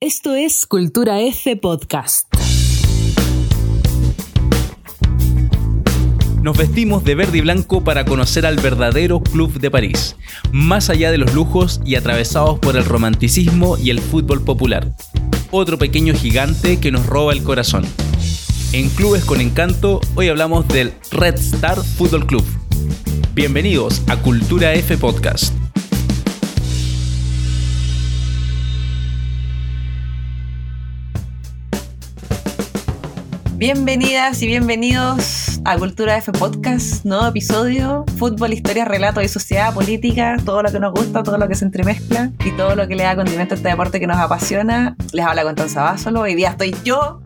Esto es Cultura F Podcast. Nos vestimos de verde y blanco para conocer al verdadero Club de París, más allá de los lujos y atravesados por el romanticismo y el fútbol popular. Otro pequeño gigante que nos roba el corazón. En Clubes con Encanto, hoy hablamos del Red Star Football Club. Bienvenidos a Cultura F Podcast. Bienvenidas y bienvenidos a Cultura F Podcast, nuevo episodio, fútbol, historia, relato y sociedad, política, todo lo que nos gusta, todo lo que se entremezcla y todo lo que le da condimento a este deporte que nos apasiona. Les habla Constanza Básolo, hoy día estoy yo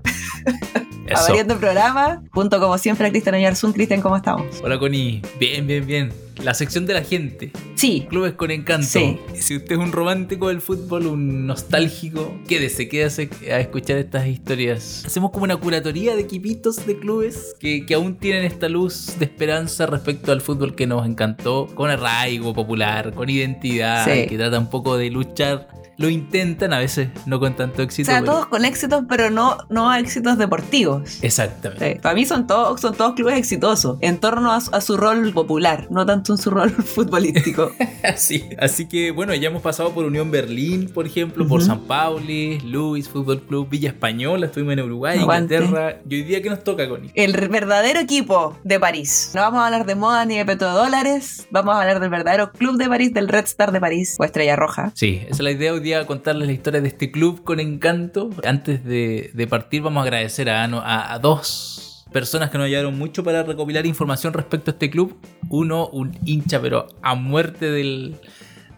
abriendo el programa, junto como siempre a Cristian Oyarzún. Cristian, ¿cómo estamos? Hola Connie, bien, bien, bien. La sección de la gente. Sí. Clubes con encanto. Sí. Si usted es un romántico del fútbol, un nostálgico, quédese, quédese a escuchar estas historias. Hacemos como una curatoría de equipitos de clubes que, que aún tienen esta luz de esperanza respecto al fútbol que nos encantó, con arraigo popular, con identidad, Sí. que trata un poco de luchar. Lo intentan, a veces no con tanto O éxito. sea, pero- todos con éxitos, pero no, no éxitos deportivos. Exactamente. Sí, Para mí son todos, son todos clubes exitosos en torno a, su- a su rol popular, no tanto en su rol futbolístico. Así, así que bueno, ya hemos pasado por Unión Berlín, por ejemplo, por. San Pauli, Luis Fútbol Club, Villa Española, estuvimos en Uruguay, Aguante. Inglaterra. Y hoy día, ¿qué nos toca, Connie? El verdadero equipo de París. No vamos a hablar de moda ni de petrodólares, vamos a hablar del verdadero club de París, del Red Star de París o Estrella Roja. Sí, esa es la idea hoy día, contarles la historia de este club con encanto. Antes de, de partir, vamos a agradecer a, a- a dos personas que nos ayudaron mucho para recopilar información respecto a este club. Uno, un hincha, pero a muerte del,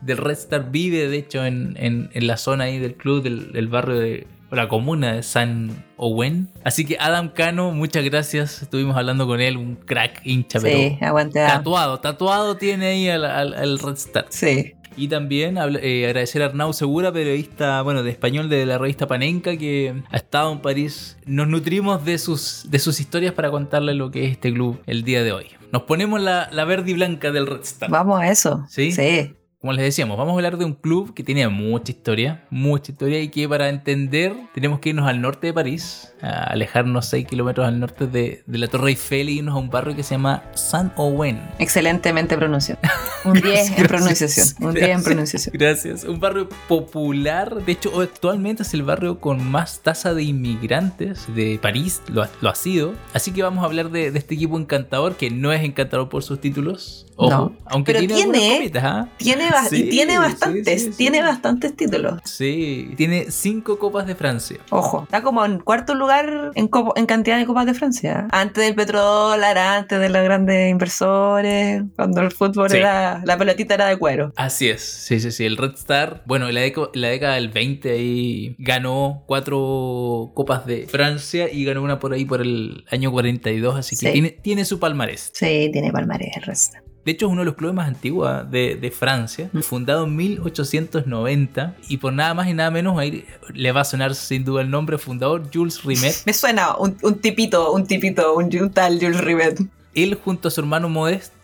del Red Star, vive de hecho en, en- en la zona ahí del club, del, del barrio de la comuna de San Owen. Así que Adam Cano, muchas gracias. Estuvimos hablando con él, un crack hincha, Sí, pero aguante. tatuado, tatuado tiene ahí al, al- al Red Star. Sí. Y también eh, agradecer a Arnau Segura, periodista, bueno, de español de la revista Panenka, que ha estado en París. Nos nutrimos de sus, de sus historias para contarles lo que es este club el día de hoy. Nos ponemos la, la verde y blanca del Red Star. Vamos a eso. ¿Sí? Sí. Como les decíamos, vamos a hablar de un club que tiene mucha historia, mucha historia y que para entender tenemos que irnos al norte de París, a alejarnos 6 kilómetros al norte de, de la Torre Eiffel y irnos a un barrio que se llama San Owen. Excelentemente pronunciado. Un 10 en pronunciación. Un 10 en pronunciación. Gracias. Un barrio popular. De hecho, actualmente es el barrio con más tasa de inmigrantes de París. Lo ha, lo ha sido. Así que vamos a hablar de, de este equipo encantador, que no es encantador por sus títulos. Ojo. No. Aunque Pero tiene, tiene- copitas, ¿ah? Tiene, Sí, y tiene bastantes, sí, sí. tiene bastantes títulos. Sí. Tiene cinco copas de Francia. Ojo, está como en cuarto lugar en, en cantidad de copas de Francia. Antes del petrodólar, antes de los grandes inversores, cuando el fútbol era, la pelotita era de cuero. Así es, sí, sí, sí. El Red Star, bueno, en la, la década del 20 ahí ganó cuatro copas de Francia y ganó una por ahí por el año 42, así que tiene, tiene su palmarés. Sí, tiene palmarés el resto. De hecho, es uno de los clubes más antiguos ah, de, de Francia, Mm. fundado en 1890 y por nada más y nada menos, ahí le va a sonar sin duda el nombre fundador, Jules Rimet. Me suena un, un tipito, un tipito, un, un tal Jules Rimet. Él junto a su hermano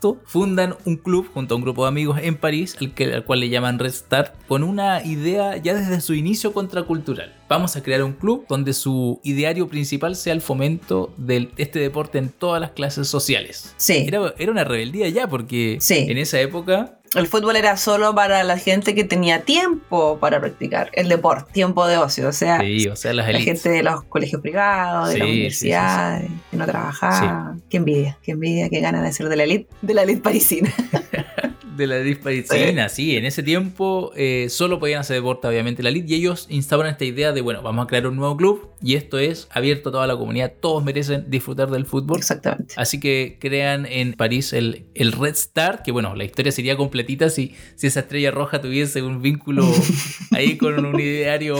Modesto fundan un club junto a un grupo de amigos en París, al, que, al cual le llaman Red Star, con una idea ya desde su inicio contracultural. Vamos a crear un club donde su ideario principal sea el fomento de este deporte en todas las clases sociales. Sí. Era, era una rebeldía ya porque Sí. en esa época El fútbol era solo para la gente que tenía tiempo para practicar el deporte, tiempo de ocio. O sea, Sí, o sea, la gente de los colegios privados, de Sí, las sí, sí, universidades, que no trabajaba. Qué envidia, qué envidia, qué ganas de ser de la elite, de la elite parisina. De la elite parisina, sí. En ese tiempo eh, solo podían hacer deporte, obviamente, la elite. Y ellos instauran esta idea de, bueno, vamos a crear un nuevo club. Y esto es abierto a toda la comunidad. Todos merecen disfrutar del fútbol. Exactamente. Así que crean en París el, el Red Star, que bueno, la historia sería completita si, si esa estrella roja tuviese un vínculo ahí con un ideario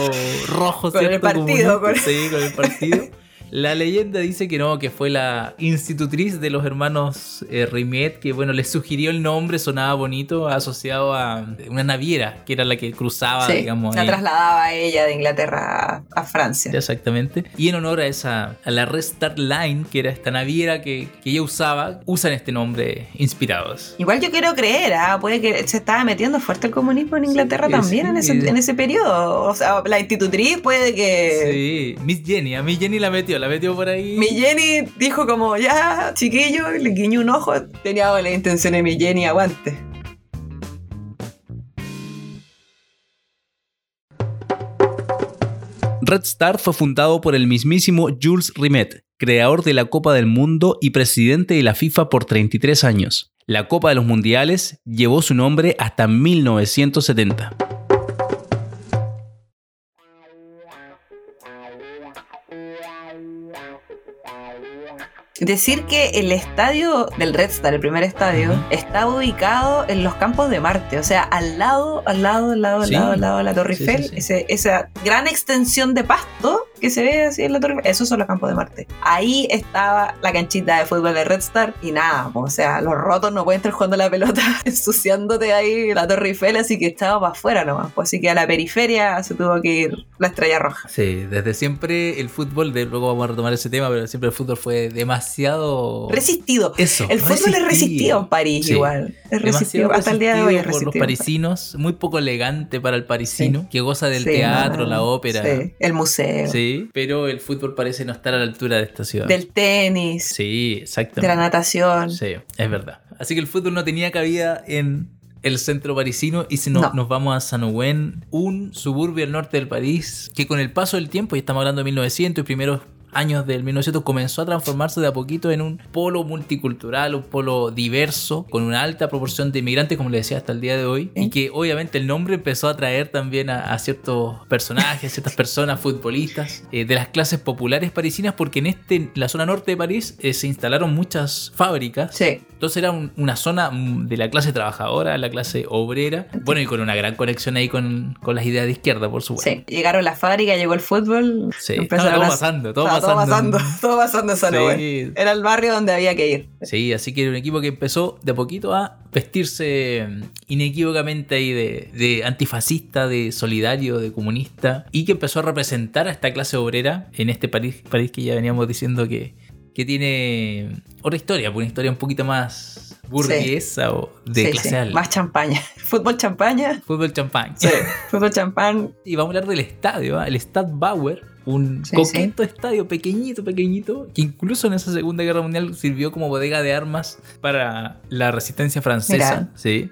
rojo, Con el partido, Comunista. con- Sí, con el partido. La leyenda dice que no, que fue la institutriz de los hermanos eh, Rimet, que bueno, les sugirió el nombre, sonaba bonito, asociado a una naviera, que era la que cruzaba, Sí, digamos. la ahí. trasladaba ella de Inglaterra a Francia. Exactamente. Y en honor a esa, a la Red Star Line, que era esta naviera que, que ella usaba, usan este nombre inspirados. Igual yo quiero creer, ¿ah? puede que se estaba metiendo fuerte el comunismo en Inglaterra Sí, también en, sí. ese, en ese periodo. O sea, la institutriz puede que... Sí, Miss Jenny, a Miss Jenny la metió, la metió por ahí. Mi Jenny dijo como, ya, chiquillo, le guiñó un ojo. Tenía la intención de mi Jenny, aguante. Red Star fue fundado por el mismísimo Jules Rimet, creador de la Copa del Mundo y presidente de la FIFA por 33 años. La Copa de los Mundiales llevó su nombre hasta 1970. Decir que el estadio del Red Star, el primer estadio, Ujú. está ubicado en los campos de Marte, o sea, al lado, al lado, al lado, al Sí. lado, al lado de la Torre Eiffel, sí, sí. ese- esa gran extensión de pasto que se ve así en la Torre esos son los campos de Marte. Ahí estaba la canchita de fútbol de Red Star y nada, o sea, los rotos no pueden estar jugando la pelota ensuciándote ahí la Torre Eiffel, así que estaba para afuera nomás, pues, así que a la periferia se tuvo que ir la estrella roja. Sí, desde siempre el fútbol, de, luego vamos a retomar ese tema, pero siempre el fútbol fue demasiado... Resistido. Eso. El fútbol es resistido en París Sí. igual. Es resistido. Hasta el día de hoy es resistido por los parisinos, muy poco elegante para el parisino, Sí. que goza del Sí, teatro, no, la ópera. sí, el museo. Sí, pero el fútbol parece no estar a la altura de esta ciudad. Del tenis. Sí, De la natación. Sí, es verdad. Así que el fútbol no tenía cabida en el centro parisino y si no- No. nos vamos a Saint-Ouen, un suburbio al norte del París que con el paso del tiempo, y estamos hablando de 1900 y primeros años del 1900 comenzó a transformarse de a poquito en un polo multicultural, un polo diverso, con una alta proporción de inmigrantes, como le decía, hasta el día de hoy, y que obviamente el nombre empezó a atraer también a, a ciertos personajes, a ciertas personas, futbolistas, eh, de las clases populares parisinas, porque en este, la zona norte de París eh, se instalaron muchas fábricas, Sí. Entonces era un- una zona mm, de la clase trabajadora, la clase obrera, bueno, y con una gran conexión ahí con, con las ideas de izquierda, por supuesto. Sí. Llegaron las fábricas, llegó el fútbol. Sí, estaba todo a- pasando, todo pasando. todo pasando. Todo pasando Sí. Era el barrio donde había que ir. Sí, así que era un equipo que empezó de a poquito a vestirse mm, inequívocamente ahí de, de antifascista, de solidario, de comunista, y que empezó a representar a esta clase obrera en este París, París que ya veníamos diciendo que, que tiene otra historia, una historia un poquito más burguesa o de Sí, clase sí. alta. Más champaña. Fútbol champaña. Fútbol champán. Sí. Fútbol champán. Y vamos a hablar del estadio, ¿ah? el Stad Bauer, un coqueto estadio pequeñito, pequeñito, que incluso en esa Segunda Guerra Mundial sirvió como bodega de armas para la resistencia francesa.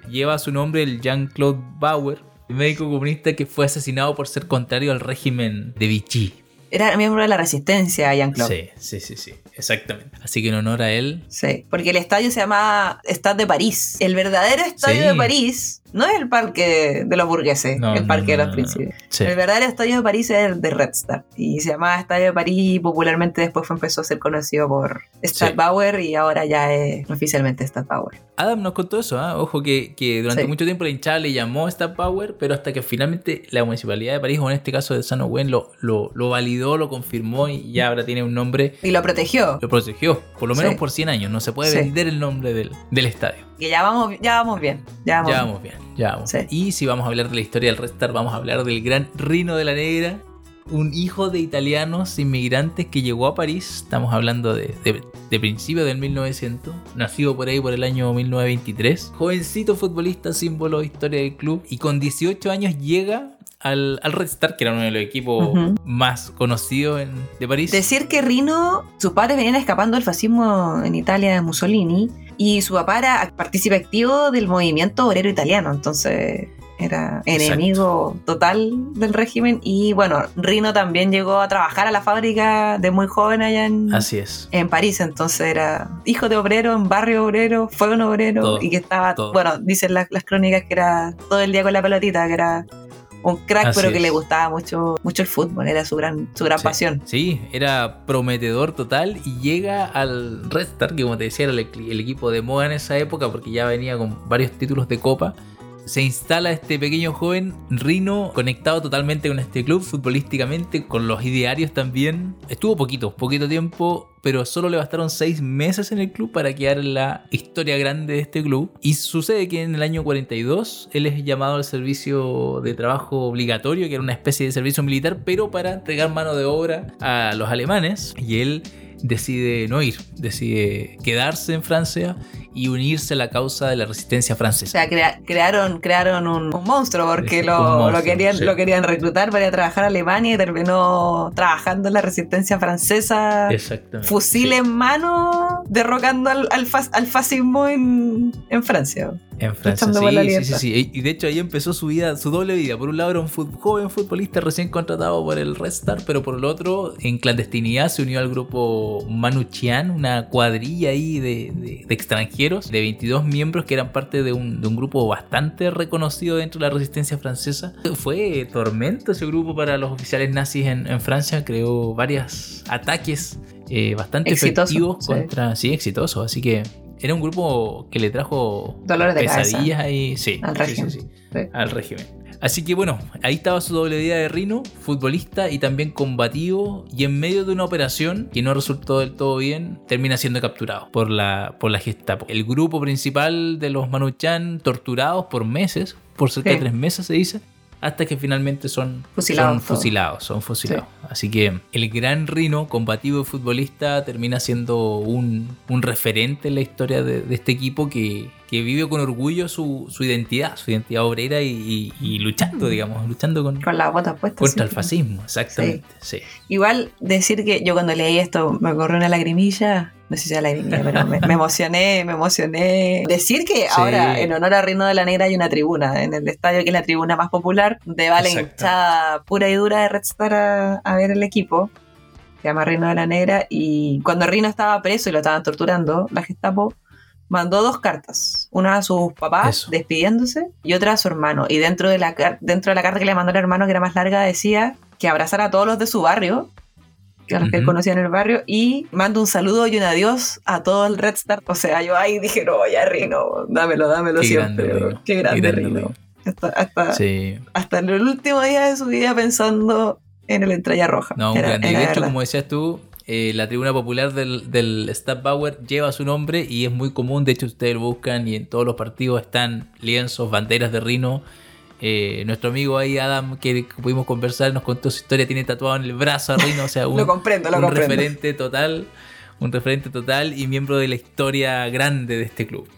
Lleva su nombre el Jean-Claude Bauer, médico comunista que fue asesinado por ser contrario al régimen de Vichy. Era miembro de la resistencia, Jean-Claude. Sí, sí, sí, sí, exactamente. Así que en honor a él, Sí, porque el estadio se llama Stade de París. El verdadero estadio Sí. de París no es el parque de los burgueses, No, el no, parque de los príncipes. Sí. El verdadero estadio de París es el de Red Star. Y se llamaba Estadio de París y popularmente después fue, empezó a ser conocido por Sí. Bauer y ahora ya es oficialmente Stade Bauer. Adam nos contó eso, ¿ah? ojo que, que durante Sí. mucho tiempo la hinchada le llamó Star Power, pero hasta que finalmente la municipalidad de París, o en este caso de San Ouen, lo, lo, lo validó, lo confirmó y ya ahora tiene un nombre, Y lo protegió. lo protegió, por lo menos por 100 años, no se puede vender el nombre del, del estadio. Que ya vamos, ya vamos bien. Ya vamos, Ya vamos bien, ya vamos. Sí. Y si vamos a hablar de la historia del Red Star, vamos a hablar del gran Rino de la Negra, un hijo de italianos inmigrantes que llegó a París, estamos hablando de, de, de principios del 1900, nacido por ahí por el año 1923, jovencito futbolista, símbolo de historia del club, y con 18 años llega al, al Red Star, que era uno de los equipos más conocidos en- de París. Decir que Rino, sus padres venían escapando del fascismo en Italia de Mussolini y su papá era partícipe activo del movimiento obrero italiano, entonces era enemigo total del régimen y bueno, Rino también llegó a trabajar a la fábrica de muy joven allá en, Así es. en París, entonces era hijo de obrero, en barrio obrero, fue un obrero Todo, y que estaba, todo. bueno, dicen las, las crónicas que era todo el día con la pelotita, que era un crack, Así pero que es. le gustaba mucho, mucho el fútbol, era su gran, su gran Sí. pasión. Sí, era prometedor total y llega al Red Star, que como te decía era el, el equipo de moda en esa época porque ya venía con varios títulos de copa. Se instala este pequeño joven Rino conectado totalmente con este club futbolísticamente, con los idearios también. Estuvo poquito, poquito tiempo, pero solo le bastaron seis meses en el club para quedar en la historia grande de este club. Y sucede que en el año 42 él es llamado al servicio de trabajo obligatorio, que era una especie de servicio militar, pero para entregar mano de obra a los alemanes. Y él decide no ir, decide quedarse en Francia y unirse a la causa de la resistencia O francesa. sea, crea- crearon, crearon un, un monstruo porque lo, un monstruo, lo querían, sí. lo querían reclutar para ir a trabajar a Alemania y terminó trabajando en la resistencia francesa. Fusil Sí, en mano, derrocando al, al, fas- al fascismo en, en Francia. En Francia. Sí, sí, sí, sí. Y de hecho ahí empezó su vida, su doble vida. Por un lado era un fut- joven futbolista recién contratado por el Red Star, pero por el otro, en clandestinidad, se unió al grupo Manuchian, una cuadrilla ahí de, de- de extranjeros, de 22 miembros que eran parte de un, de un grupo bastante reconocido dentro de la resistencia francesa. Fue tormento ese grupo para los oficiales nazis en, en Francia, creó varios ataques eh, bastante Exitoso, efectivos sí. contra... Sí, exitosos. Así que era un grupo que le trajo Dolores de cabeza. pesadillas ahí, sí, Al sí, régimen. sí, al régimen. Así que bueno, ahí estaba su doble vida de Rino, futbolista y también combativo, y en medio de una operación que no resultó del todo bien, termina siendo capturado por la, por la Gestapo. El grupo principal de los Manuchan torturados por meses, por cerca de tres meses se dice, hasta que finalmente son Fusilados son fusilados, son fusilados. Así que el gran Rino, combativo y futbolista, termina siendo un, un referente en la historia de, de este equipo que, que vive con orgullo su, su identidad, su identidad obrera y, y- y luchando, digamos, luchando con, Con las botas puestas. contra el fascismo, exactamente. Sí. Igual decir que yo cuando leí esto me corrió una lagrimilla. No sé si era lagrimilla, pero me, me emocioné, me emocioné. Decir que ahora en honor a Rino de la Negra hay una tribuna en el estadio que es la tribuna más popular, donde va la hinchada pura y dura de Red Star a, a ver el equipo. Se llama Rino de la Negra. Y cuando Rino estaba preso y lo estaban torturando, la Gestapo mandó dos cartas. Una a sus papás Eso. despidiéndose y otra a su hermano. Y dentro de, la, dentro de la carta que le mandó el hermano, que era más larga, decía que abrazara a todos los de su barrio, que a los que él conocía en el barrio, y manda un saludo y un adiós a todo el Red Star. O sea, yo ahí dije, no, ya Rino, dámelo, dámelo Qué siempre. grande. Qué grande, Qué grande, Rino. Hasta, hasta, Sí. hasta el último día de su vida pensando en el Estrella Roja. No, un Era- grande. Y era de hecho, como decías tú, eh, la tribuna popular del, del Stadtbauer lleva su nombre y es muy común. De hecho, ustedes lo buscan y en todos los partidos están lienzos, banderas de Rino. Eh, nuestro amigo ahí, Adam, que pudimos conversar, nos contó su historia, tiene tatuado en el brazo a Rino, o sea, un, Lo comprendo, lo un comprendo. referente total, un referente total y miembro de la historia grande de este club.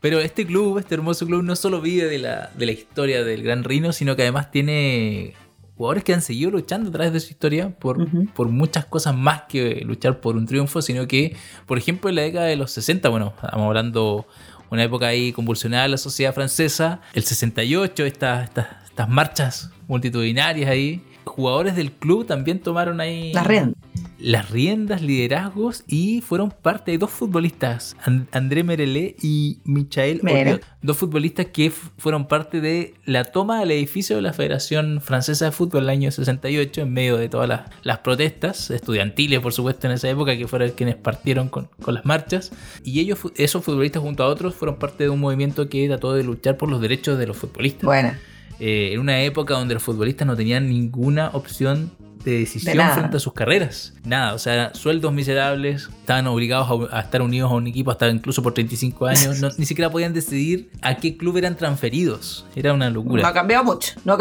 Pero este club, este hermoso club, no solo vive de la, de la historia del Gran Rino, sino que además tiene jugadores que han seguido luchando a través de su historia por, por muchas cosas más que luchar por un triunfo, sino que, por ejemplo, en la década de los 60, bueno, estamos hablando una época ahí convulsionada de la sociedad francesa, el 68, estas, estas, estas marchas multitudinarias ahí, jugadores del club también tomaron ahí Las riendas. las riendas, liderazgos y fueron parte de dos futbolistas, An- André Merelé y Michael. Oriol, dos futbolistas que fueron parte de la toma del edificio de la Federación Francesa de Fútbol el año 68 en medio de todas las, las protestas estudiantiles, por supuesto, en esa época, que fueron quienes partieron con, con las marchas. Y ellos, esos futbolistas junto a otros, fueron parte de un movimiento que trató de luchar por los derechos de los futbolistas Bueno, eh, en una época donde los futbolistas no tenían ninguna opción de decisión De frente a sus carreras. Nada, o sea, sueldos miserables, estaban obligados a, a estar unidos a un equipo hasta incluso por 35 años, no- ni siquiera podían decidir a qué club eran transferidos. Era una no ha locura. cambiado mucho. No ha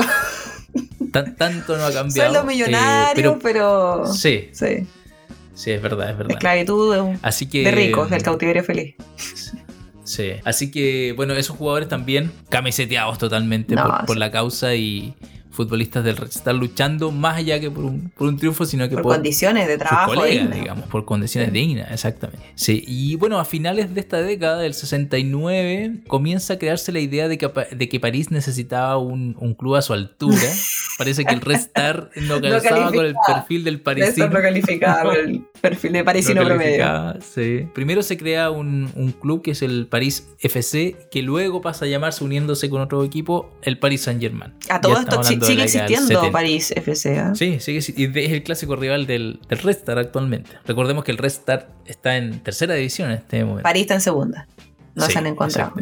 Tan- tanto no ha cambiado. Sueldo eh, millonario, pero. Sí, Sí. sí, es verdad, es verdad. Esclavitud de, un- Así que. de ricos, del cautiverio feliz. Sí. Así que, bueno, esos jugadores también camiseteados totalmente No, por, por la causa y futbolistas del Red Star luchando más allá que por un, por un triunfo, sino que Por por, condiciones de trabajo. colegas, digamos, por condiciones Sí. dignas, exactamente. Sí, y bueno, a finales de esta década, del 69, comienza a crearse la idea de que, de que París necesitaba un, un club a su altura. Parece que el Red Star no calzaba con el perfil del parisino. no calificaba el perfil de parisino No promedio. sí. Primero se crea un, un club que es el París FC, que luego pasa a llamarse, uniéndose con otro equipo, el Paris Saint Germain. A todo esto si- sigue existiendo París FC. Sí, sigue y es el clásico rival del, del Red Star actualmente. Recordemos que el Red Star está en tercera división en este momento. París está en segunda. No Sí, se han encontrado.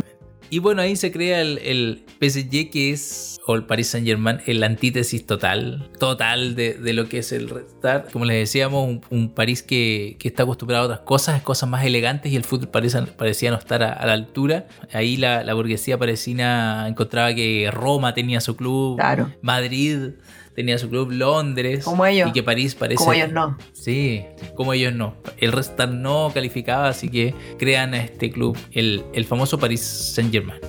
Y bueno, ahí se crea el, el PSG que es, o el Paris Saint Germain, el antítesis total, total de, de lo que es el Red Star. Como les decíamos, un, un París que, que, está acostumbrado a otras cosas, cosas más elegantes y el fútbol parecía, parecía no estar a, a, la altura. Ahí la, la burguesía parisina encontraba que Roma tenía su club, claro. Madrid tenía su club Londres como ellos, y que París parece como ellos no sí como ellos no el Red no calificaba así que crean a este club el, el famoso Paris Saint Germain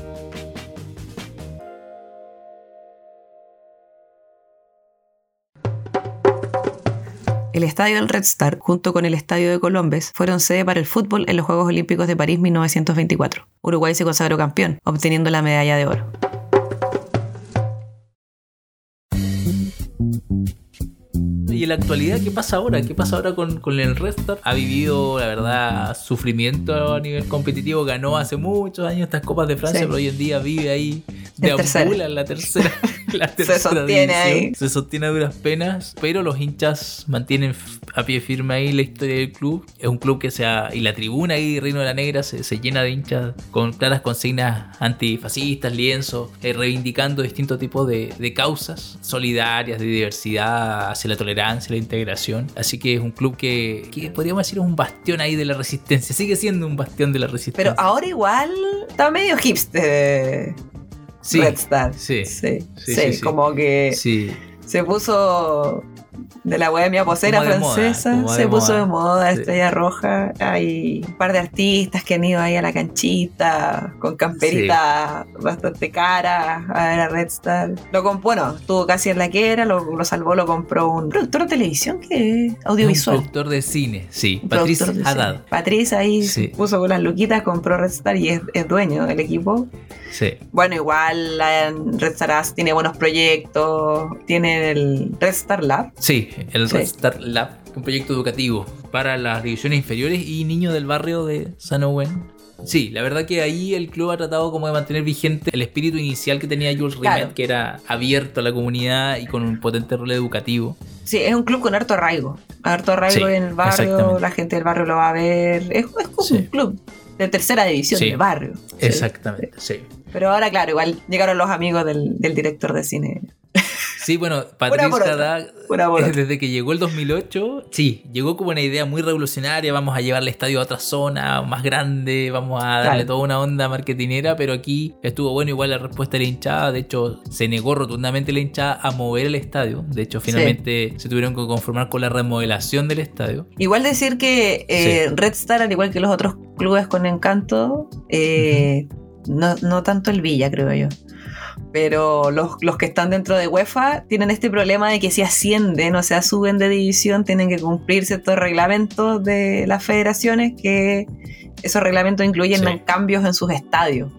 El estadio del Red Star, junto con el estadio de Colombes, fueron sede para el fútbol en los Juegos Olímpicos de París 1924. Uruguay se consagró campeón, obteniendo la medalla de oro. Y en la actualidad, ¿qué pasa ahora? ¿Qué pasa ahora con, con el Restart? Ha vivido, la verdad, sufrimiento a nivel competitivo. Ganó hace muchos años estas Copas de Francia, Sí. pero hoy en día vive ahí, deambula en la tercera. la tercera sostiene división. ahí. Se sostiene a duras penas, pero los hinchas mantienen a pie firme ahí la historia del club. Es un club que se ha, y la tribuna ahí, Reino de la Negra, se, se llena de hinchas con claras consignas antifascistas, lienzos, eh, reivindicando distintos tipos de, de causas solidarias, de diversidad, hacia la tolerancia, la integración. Así que es un club que, que podríamos decir es un bastión ahí de la resistencia. Sigue siendo un bastión de la resistencia. Pero ahora igual está medio hipster sí, Red Star. sí, Sí, Sí, sí, sí, sí. como que sí. se puso de la bohemia posera moda, francesa, se puso moda. de moda, Sí. estrella roja. Hay un par de artistas que han ido ahí a la canchita con camperitas bastante caras a ver a Red Star. Lo comp- bueno, estuvo casi en la que era, lo, lo salvó, lo compró un productor de televisión que es audiovisual. un productor de cine, sí. De Haddad. cine. Patricia ahí Sí. puso con las luquitas, compró Red Star y es, es dueño del equipo. Sí. Bueno, igual la Red Star As tiene buenos proyectos, tiene el Red Star Lab. Sí, el Sí. Red Star Lab, un proyecto educativo para las divisiones inferiores y niños del barrio de San Owen. Sí, la verdad que ahí el club ha tratado como de mantener vigente el espíritu inicial que tenía Jules Rimet, Claro. que era abierto a la comunidad y con un potente rol educativo. Sí, es un club con harto arraigo. Harto arraigo Sí, en el barrio, la gente del barrio lo va a ver. Es, es como Sí. un club de tercera división Sí. de barrio. Exactamente, sí. Pero ahora, claro, igual llegaron los amigos del, del director de cine. Sí, bueno, otra, Haddad, desde que llegó el 2008, sí, llegó como una idea muy revolucionaria, vamos a llevar el estadio a otra zona más grande, vamos a darle Claro. toda una onda marketinera, pero aquí estuvo bueno igual la respuesta de la hinchada, de hecho se negó rotundamente la hinchada a mover el estadio, de hecho finalmente se tuvieron que conformar con la remodelación del estadio. Igual decir que eh, Red Star, al igual que los otros clubes con encanto, eh, no, no tanto el Villa, creo yo. Pero los, los que están dentro de UEFA tienen este problema de que si ascienden, o sea, suben de división, tienen que cumplir ciertos reglamentos de las federaciones que esos reglamentos incluyen Sí. cambios en sus estadios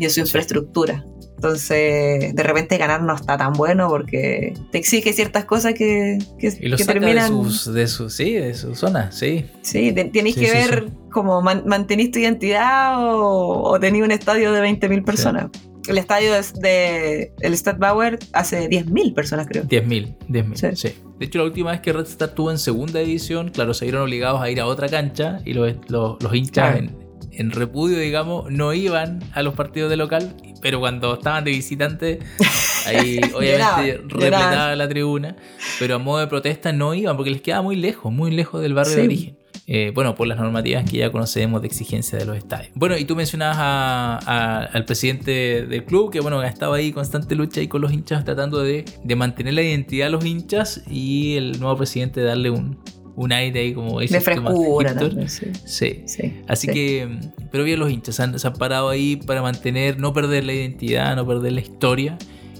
y en su infraestructura. Entonces, de repente ganar no está tan bueno porque te exige ciertas cosas que, que, Y lo que saca terminan... de sus, de sus, sí, de su zona, sí. Sí, te- tenéis Sí, que sí, ver como man- mantenís tu identidad o, o tenéis un estadio de 20.000 personas. El estadio es de el Stadtbauer hace 10.000 personas, creo. 10.000, 10.000, Sí. sí. De hecho, la última vez que Red Star estuvo en segunda división, claro, se vieron obligados a ir a otra cancha y los, los, los hinchas en, en repudio, digamos, no iban a los partidos de local, pero cuando estaban de visitante, ahí obviamente repletaba la tribuna, pero a modo de protesta no iban porque les quedaba muy lejos, muy lejos del barrio de origen. Eh, bueno, por las normativas que ya conocemos de exigencia de los estadios. Bueno, y tú mencionabas a- a- al presidente del club, que bueno, ha estado ahí constante lucha ahí con los hinchas, tratando de, de mantener la identidad de los hinchas y el nuevo presidente darle un, un aire ahí como De tú, más frescura también, sí. Sí. sí, Así sí. que, pero bien los hinchas se han, se han parado ahí para mantener, no perder la identidad, no perder la historia,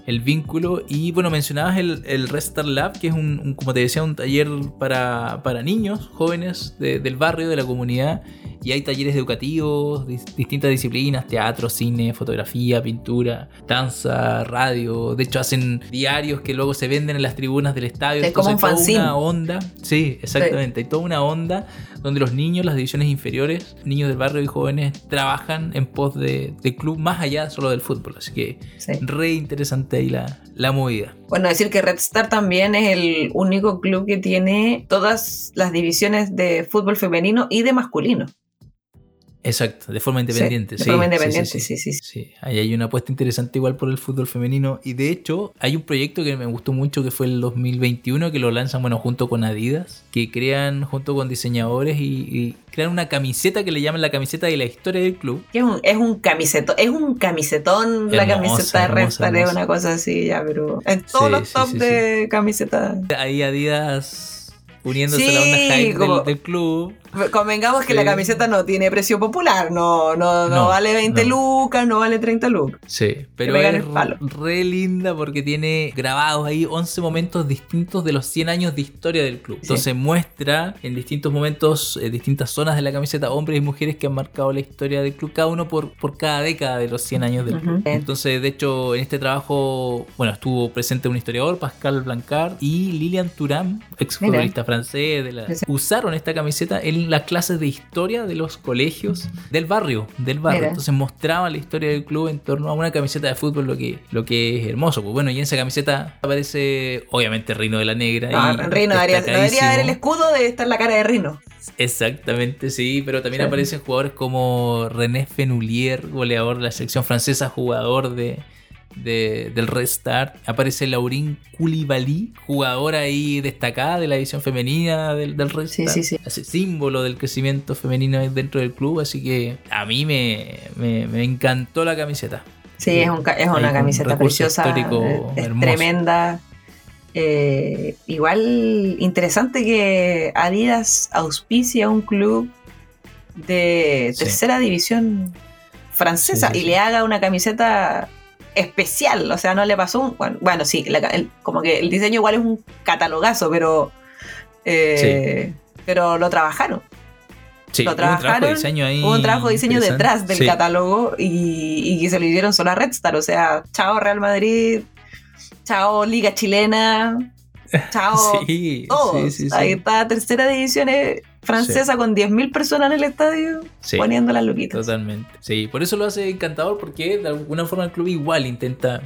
el vínculo. Y bueno, mencionabas el, el Restar Lab, que es un, como te decía, un taller para, para niños, jóvenes de- del barrio, de la comunidad. Y hay talleres educativos, dis- distintas disciplinas, teatro, cine, fotografía, pintura, danza, radio. De hecho, hacen diarios que luego se venden en las tribunas del estadio. Es como un toda una onda. Sí, exactamente. Hay toda una onda donde los niños, las divisiones inferiores, niños del barrio y jóvenes, trabajan en pos de, de club más allá solo del fútbol. Así que Sí. re interesante ahí la, la movida. Bueno, decir que Red Star también es el único club que tiene todas las divisiones de fútbol femenino y de masculino. Exacto, de forma independiente. de sí, forma sí, independiente, sí, sí, sí. sí. Sí, ahí hay una apuesta interesante igual por el fútbol femenino. Y de hecho, hay un proyecto que me gustó mucho que fue el 2021, que lo lanzan, bueno, junto con Adidas, que crean junto con diseñadores y, y crean una camiseta que le llaman la camiseta de la historia del club. Es un, es un camisetón, es un camisetón la Hermosa, camiseta de hermosa. una cosa así ya, pero en todos Sí, los sí, top sí, de camisetas. Ahí Adidas uniéndose a la Sí, onda hype como- del, del club. Convengamos que Sí. la camiseta no tiene precio popular, no, no, no, No, vale 20 no. lucas, no vale 30 lucas. Sí, pero es re linda porque tiene grabados ahí 11 momentos distintos de los 100 años de historia del club. Sí. Entonces muestra en distintos momentos, en distintas zonas de la camiseta, hombres y mujeres que han marcado la historia del club, cada uno por, por cada década de los 100 años del club. Entonces, de hecho, en este trabajo, bueno, estuvo presente un historiador, Pascal Blancard, y Lilian Thuram, ex futbolista francés, de la- usaron esta camiseta en las clases de historia de los colegios del barrio, del barrio. Mira. Entonces mostraban la historia del club en torno a una camiseta de fútbol, lo que, lo que es hermoso. Pues bueno, y en esa camiseta aparece obviamente Rino de la Negra. Ah, y Rino debería, debería haber el escudo, debe estar la cara de Rino. Exactamente, sí, pero también Sí. aparecen jugadores como René Fenoulier, goleador de la selección francesa, jugador de, de- del Red Star. Aparece Laurín Koulibaly, jugadora ahí destacada de la división femenina del, del Red Sí, Star. sí, sí. Símbolo del crecimiento femenino dentro del club, así que a mí me, me- me encantó la camiseta. Sí, es, un es una un camiseta recurso preciosa, eh, es tremenda. Eh, igual interesante que Adidas auspicia un club de tercera división francesa y le haga una camiseta especial, o sea, no le pasó un... Bueno, bueno, sí, la ca- el- como que el diseño igual es un catalogazo, pero... eh, Pero lo trabajaron. Sí, Lo hubo un trabajo de trabajaron, diseño ahí. Hubo un trabajo de diseño detrás del Sí. catálogo y, y que se lo hicieron solo a Red Star. O sea, chao Real Madrid, chao Liga Chilena, chao Sí, sí, sí, sí. Ahí está tercera división eh, francesa con 10.000 personas en el estadio Sí. poniendo las luquitas. Totalmente. Sí, por eso lo hace encantador porque de alguna forma el club igual intenta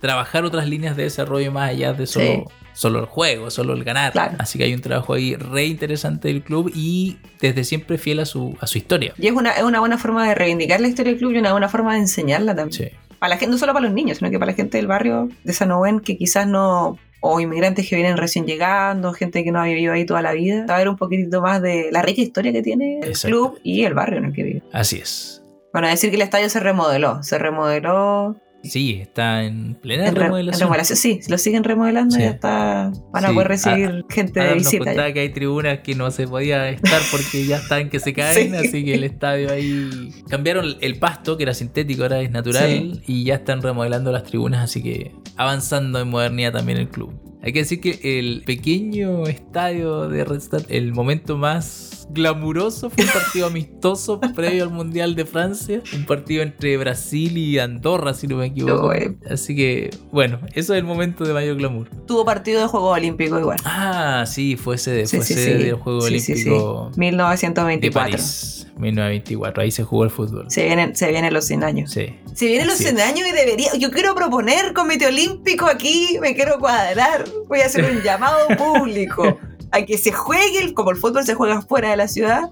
trabajar otras líneas de desarrollo más allá de solo, Sí. solo el juego, solo el ganar. Claro. Así que hay un trabajo ahí re interesante del club y desde siempre fiel a su, a su historia. Y es una, es una buena forma de reivindicar la historia del club y una buena forma de enseñarla también. Sí. Para la gente, no solo para los niños, sino que para la gente del barrio de San Owen que quizás no, o inmigrantes que vienen recién llegando, gente que no ha vivido ahí toda la vida, saber un poquitito más de la rica historia que tiene el Exacto. club y el barrio en el que vive. Así es. Bueno, decir que el estadio se remodeló, se remodeló Sí, está en plena en, re- en remodelación. remodelación, sí, lo siguen remodelando Sí. y ya está, van a Sí, poder recibir gente de Adam nos visita. ya. que hay tribunas que no se podía estar porque ya están que se caen, Sí. así que el estadio ahí cambiaron el pasto que era sintético, ahora es natural y ya están remodelando las tribunas, así que avanzando en modernidad también el club. Hay que decir que el pequeño estadio de Red Star, el momento más glamuroso fue un partido amistoso previo al Mundial de Francia, un partido entre Brasil y Andorra, si no me equivoco. Así que, bueno, eso es el momento de mayor glamour. Tuvo partido de juego olímpico igual. Ah, sí, fue sede, Sí, fue sí, sede sí. del Juego Sí, sí, sí. Olímpico de 1924. París, 1924. Ahí se jugó el fútbol. Se vienen, se vienen los 100 años. Sí. Se vienen los Así 100 es. años y debería. Yo quiero proponer comité olímpico aquí, me quiero cuadrar. Voy a hacer un llamado público a que se juegue, el- como el fútbol se juega fuera de la ciudad,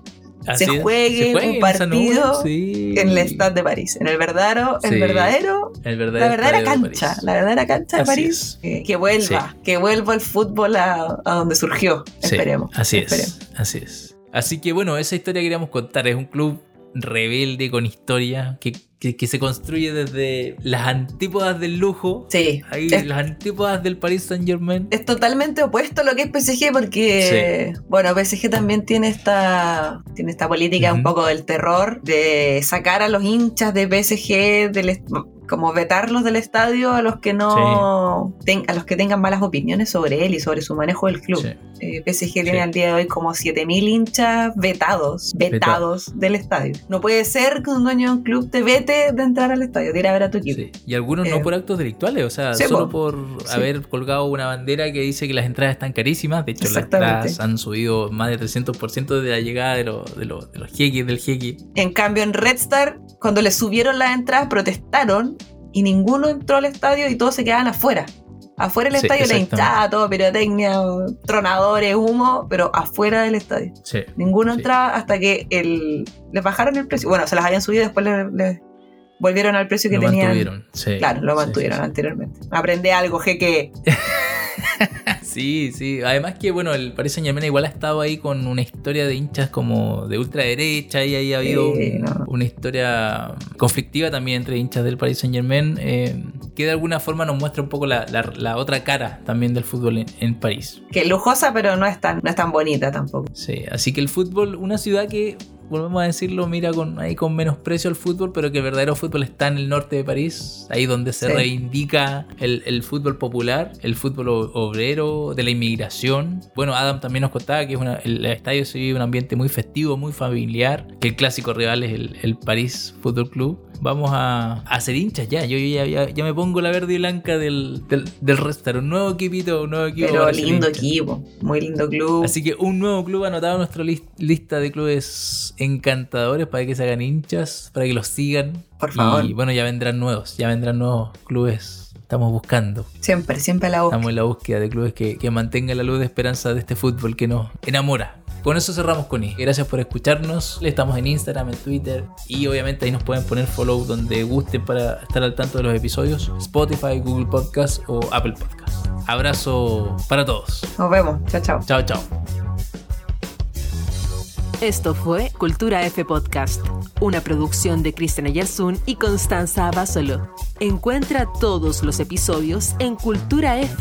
se juegue un nube, partido sí. en el Stade de París. En el verdadero, el Sí. verdadero, El verdadero la verdadera cancha, la verdadera cancha de Así París. es. Que, que vuelva, que vuelva el fútbol a, a donde surgió. Esperemos. Así esperemos. es, así es. Así que bueno, esa historia queríamos contar. Es un club rebelde con historia que, que- que se construye desde las antípodas del lujo. Sí. Ahí, Es- las antípodas del Paris Saint Germain. es totalmente opuesto a lo que es PSG porque, bueno, PSG también tiene esta, tiene esta política un poco del terror, de sacar a los hinchas de PSG, del, como vetarlos del estadio a los que no ten- a los que tengan malas opiniones sobre él y sobre su manejo del club. Sí. Eh, PSG tiene al día de hoy como 7.000 hinchas vetados, vetados del estadio. No puede ser que un dueño de un club te vete de entrar al estadio, de ir a ver a tu equipo. Sí. Y algunos no Eh, por actos delictuales, o sea, sí, solo po. por Sí. haber colgado una bandera que dice que las entradas están carísimas. De hecho, las entradas han subido más de 300% de la llegada de, los de, los de los jeques del jeque. En cambio, en Red Star, cuando le subieron las entradas, protestaron y ninguno entró al estadio y todos se quedaban afuera. Afuera del Sí, estadio la hinchada, todo pirotecnia, tronadores, humo, pero afuera del estadio. Sí. Ninguno Sí. entraba hasta que el, les bajaron el precio. Bueno, se las habían subido y después le, le volvieron al precio que Lo tenían. mantuvieron. Sí. Claro, lo mantuvieron anteriormente. Aprende algo, jeque. Sí, sí. Además que, bueno, el Paris Saint Germain igual ha estado ahí con una historia de hinchas como de ultraderecha y ahí ha habido Sí, un- no. una historia conflictiva también entre hinchas del Paris Saint Germain eh, que de alguna forma nos muestra un poco la, la- la otra cara también del fútbol en, en París. Que lujosa, pero no es tan, no es tan bonita tampoco. Sí, así que el fútbol, una ciudad que, volvemos a decirlo, mira con, ahí con menosprecio al fútbol, pero que el verdadero fútbol está en el norte de París, ahí donde se Sí. reivindica el, el fútbol popular, el fútbol obrero, de la inmigración. Bueno, Adam también nos contaba que es una- el estadio se vive un ambiente muy festivo, muy familiar, que el clásico rival es el, el París Fútbol Club. Vamos a, a ser hinchas ya, yo ya, ya- ya me pongo la verde y blanca del, del, del restaurante, un nuevo equipito, un nuevo equipo. Pero lindo equipo, muy lindo club. Así que un nuevo club anotado en nuestra lis- lista de clubes encantadores para que se hagan hinchas, para que los sigan. Por favor. Y bueno, ya vendrán nuevos, ya vendrán nuevos clubes. Estamos buscando, Siempre, siempre a la boca. estamos en la búsqueda de clubes que, que mantengan la luz de esperanza de este fútbol que nos enamora. Con eso cerramos con I. Gracias por escucharnos. Estamos en Instagram, en Twitter y obviamente ahí nos pueden poner follow donde gusten para estar al tanto de los episodios. Spotify, Google Podcast o Apple Podcast. Abrazo para todos. Nos vemos. Chao, chao. Chao, chao. Esto fue Cultura F Podcast, una producción de Cristian Ayersun y Constanza Abasolo. Encuentra todos los episodios en culturaf.cl.